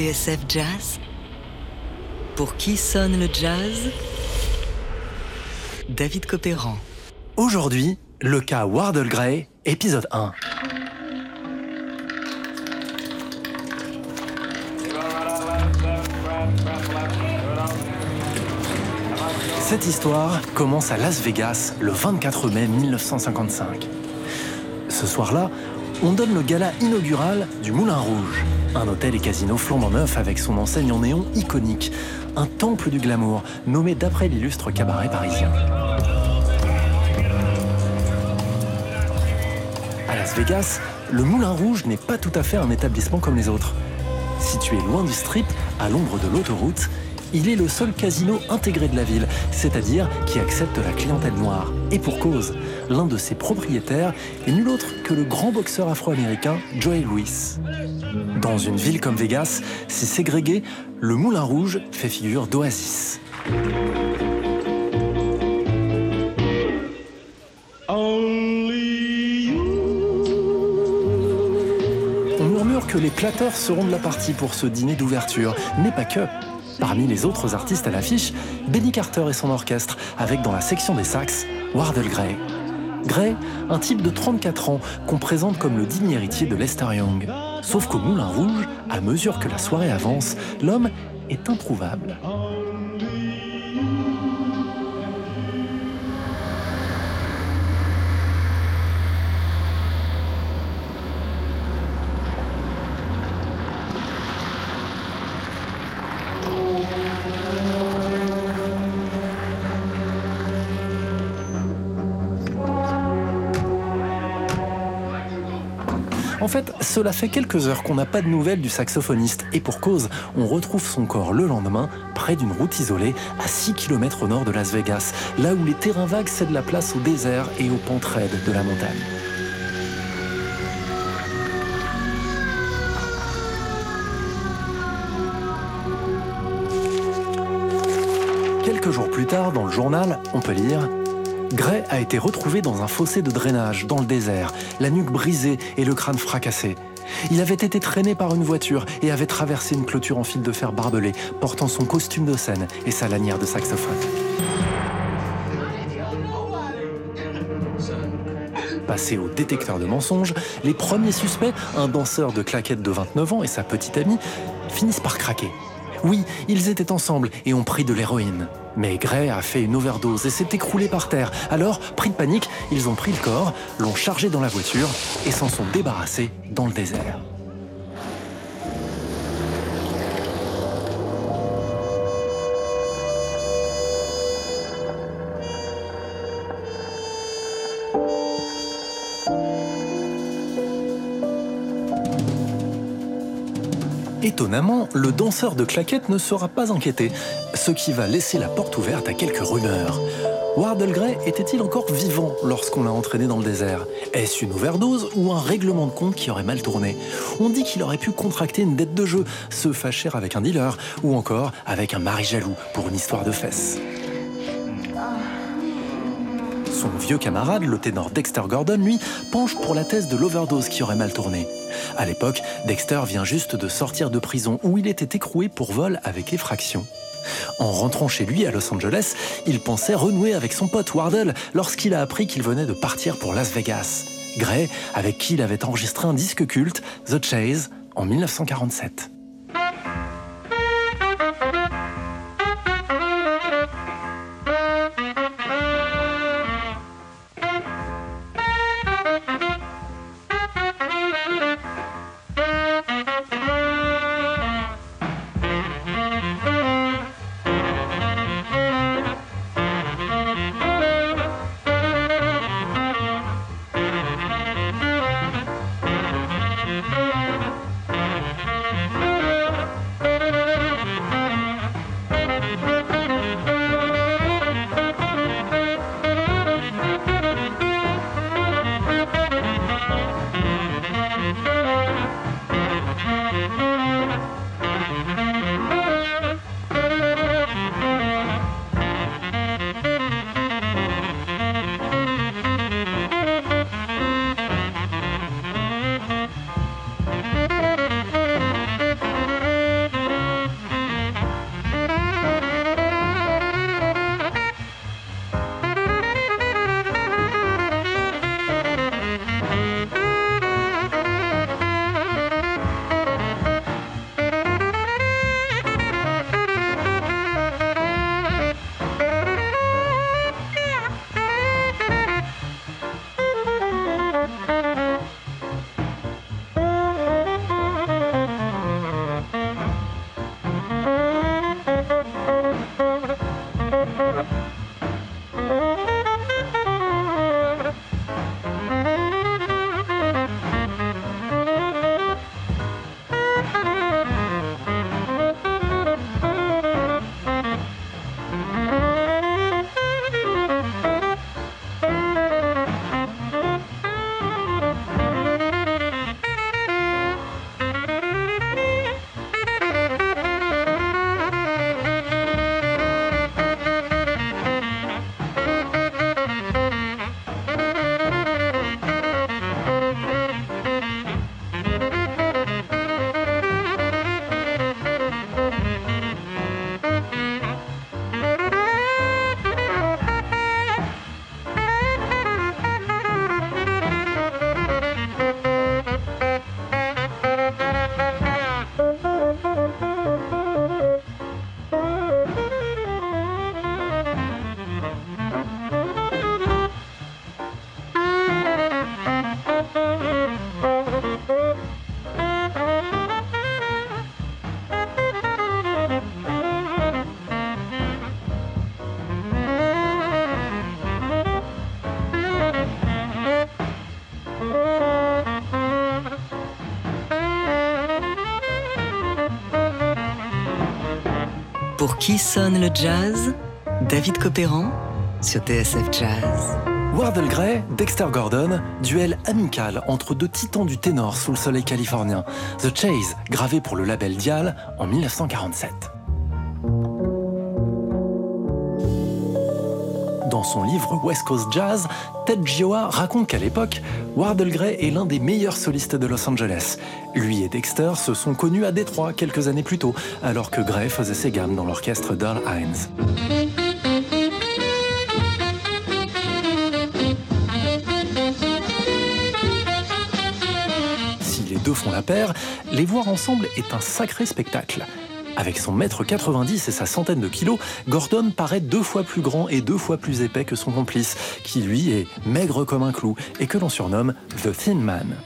TSF Jazz Pour qui sonne le jazz? David Copéran. Aujourd'hui, le cas Wardle Gray, épisode 1. Cette histoire commence à Las Vegas le 24 mai 1955. Ce soir-là, on donne le gala inaugural du Moulin Rouge, un hôtel et casino flambant neuf avec son enseigne en néon iconique, un temple du glamour nommé d'après l'illustre cabaret parisien. À Las Vegas, le Moulin Rouge n'est pas tout à fait un établissement comme les autres. Situé loin du strip, à l'ombre de l'autoroute, il est le seul casino intégré de la ville, c'est-à-dire qui accepte la clientèle noire. Et pour cause, l'un de ses propriétaires est nul autre que le grand boxeur afro-américain Joey Louis. Dans une ville comme Vegas, si ségrégué, le Moulin Rouge fait figure d'oasis. On murmure que les plateurs seront de la partie pour ce dîner d'ouverture, mais pas que. Parmi les autres artistes à l'affiche, Benny Carter et son orchestre, avec dans la section des sax, Wardle Gray. Gray, un type de 34 ans qu'on présente comme le digne héritier de Lester Young. Sauf qu'au Moulin Rouge, à mesure que la soirée avance, l'homme est introuvable. En fait, cela fait quelques heures qu'on n'a pas de nouvelles du saxophoniste, et pour cause, on retrouve son corps le lendemain, près d'une route isolée, à 6 km au nord de Las Vegas, là où les terrains vagues cèdent la place au désert et aux pentes raides de la montagne. Quelques jours plus tard, dans le journal, on peut lire Gray a été retrouvé dans un fossé de drainage, dans le désert, la nuque brisée et le crâne fracassé. Il avait été traîné par une voiture et avait traversé une clôture en fil de fer barbelé, portant son costume de scène et sa lanière de saxophone. Passé au détecteur de mensonges, les premiers suspects, un danseur de claquettes de 29 ans et sa petite amie, finissent par craquer. Oui, ils étaient ensemble et ont pris de l'héroïne. Mais Gray a fait une overdose et s'est écroulé par terre. Alors, pris de panique, ils ont pris le corps, l'ont chargé dans la voiture et s'en sont débarrassés dans le désert. Étonnamment, le danseur de claquettes ne sera pas inquiété, ce qui va laisser la porte ouverte à quelques rumeurs. Wardle Gray était-il encore vivant lorsqu'on l'a entraîné dans le désert? Est-ce une overdose ou un règlement de compte qui aurait mal tourné? On dit qu'il aurait pu contracter une dette de jeu, se fâcher avec un dealer ou encore avec un mari jaloux pour une histoire de fesses. Son vieux camarade, le ténor Dexter Gordon, lui, penche pour la thèse de l'overdose qui aurait mal tourné. À l'époque, Dexter vient juste de sortir de prison où il était écroué pour vol avec effraction. En rentrant chez lui à Los Angeles, il pensait renouer avec son pote Wardle lorsqu'il a appris qu'il venait de partir pour Las Vegas. Gray, avec qui il avait enregistré un disque culte, The Chase, en 1947. Qui sonne le jazz? David Copéran sur TSF Jazz. Wardle Gray, Dexter Gordon, duel amical entre deux titans du ténor sous le soleil californien. The Chase, gravé pour le label Dial en 1947. Dans son livre West Coast Jazz, Ted Gioa raconte qu'à l'époque, Wardle Gray est l'un des meilleurs solistes de Los Angeles. Lui et Dexter se sont connus à Détroit quelques années plus tôt, alors que Gray faisait ses gammes dans l'orchestre d'Earl Hines. Si les deux font la paire, les voir ensemble est un sacré spectacle. Avec son mètre 90 et sa centaine de kilos, Gordon paraît deux fois plus grand et deux fois plus épais que son complice, qui lui est maigre comme un clou et que l'on surnomme The Thin Man.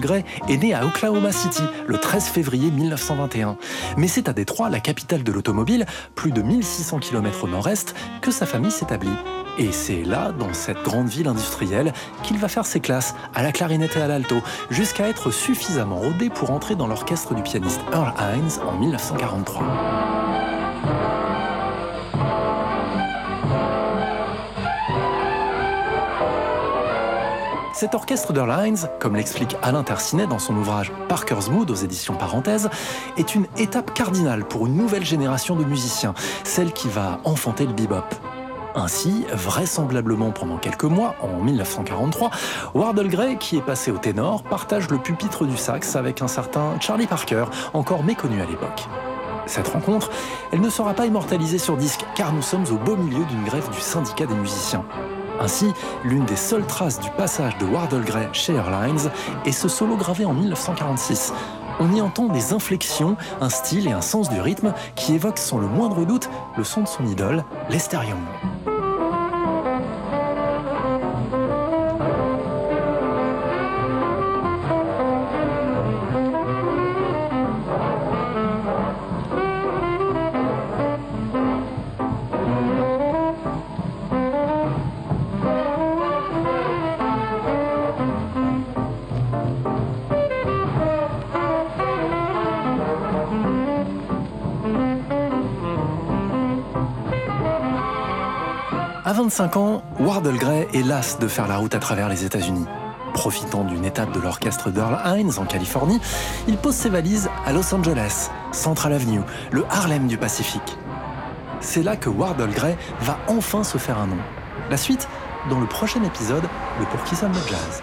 Gray est né à Oklahoma City le 13 février 1921. Mais c'est à Détroit, la capitale de l'automobile, plus de 1600 km au nord-est, que sa famille s'établit. Et c'est là, dans cette grande ville industrielle, qu'il va faire ses classes, à la clarinette et à l'alto, jusqu'à être suffisamment rodé pour entrer dans l'orchestre du pianiste Earl Hines en 1943. Cet orchestre d'Airlines, comme l'explique Alain Tercinet dans son ouvrage Parker's Mood aux éditions Parenthèses, est une étape cardinale pour une nouvelle génération de musiciens, celle qui va enfanter le bebop. Ainsi, vraisemblablement pendant quelques mois, en 1943, Wardle Gray, qui est passé au ténor, partage le pupitre du sax avec un certain Charlie Parker, encore méconnu à l'époque. Cette rencontre, elle ne sera pas immortalisée sur disque, car nous sommes au beau milieu d'une grève du syndicat des musiciens. Ainsi, l'une des seules traces du passage de Wardle Gray chez Airlines est ce solo gravé en 1946. On y entend des inflexions, un style et un sens du rythme qui évoquent sans le moindre doute le son de son idole, Lester Young. 25 ans, Wardle Gray est las de faire la route à travers les États-Unis. Profitant d'une étape de l'orchestre d'Earl Hines en Californie, il pose ses valises à Los Angeles, Central Avenue, le Harlem du Pacifique. C'est là que Wardle Gray va enfin se faire un nom. La suite, dans le prochain épisode de Pour qui le jazz.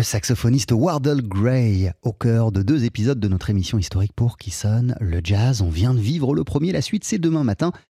Le saxophoniste Wardle Gray, au cœur de deux épisodes de notre émission historique pour qui sonne le jazz. On vient de vivre le premier, la suite c'est demain matin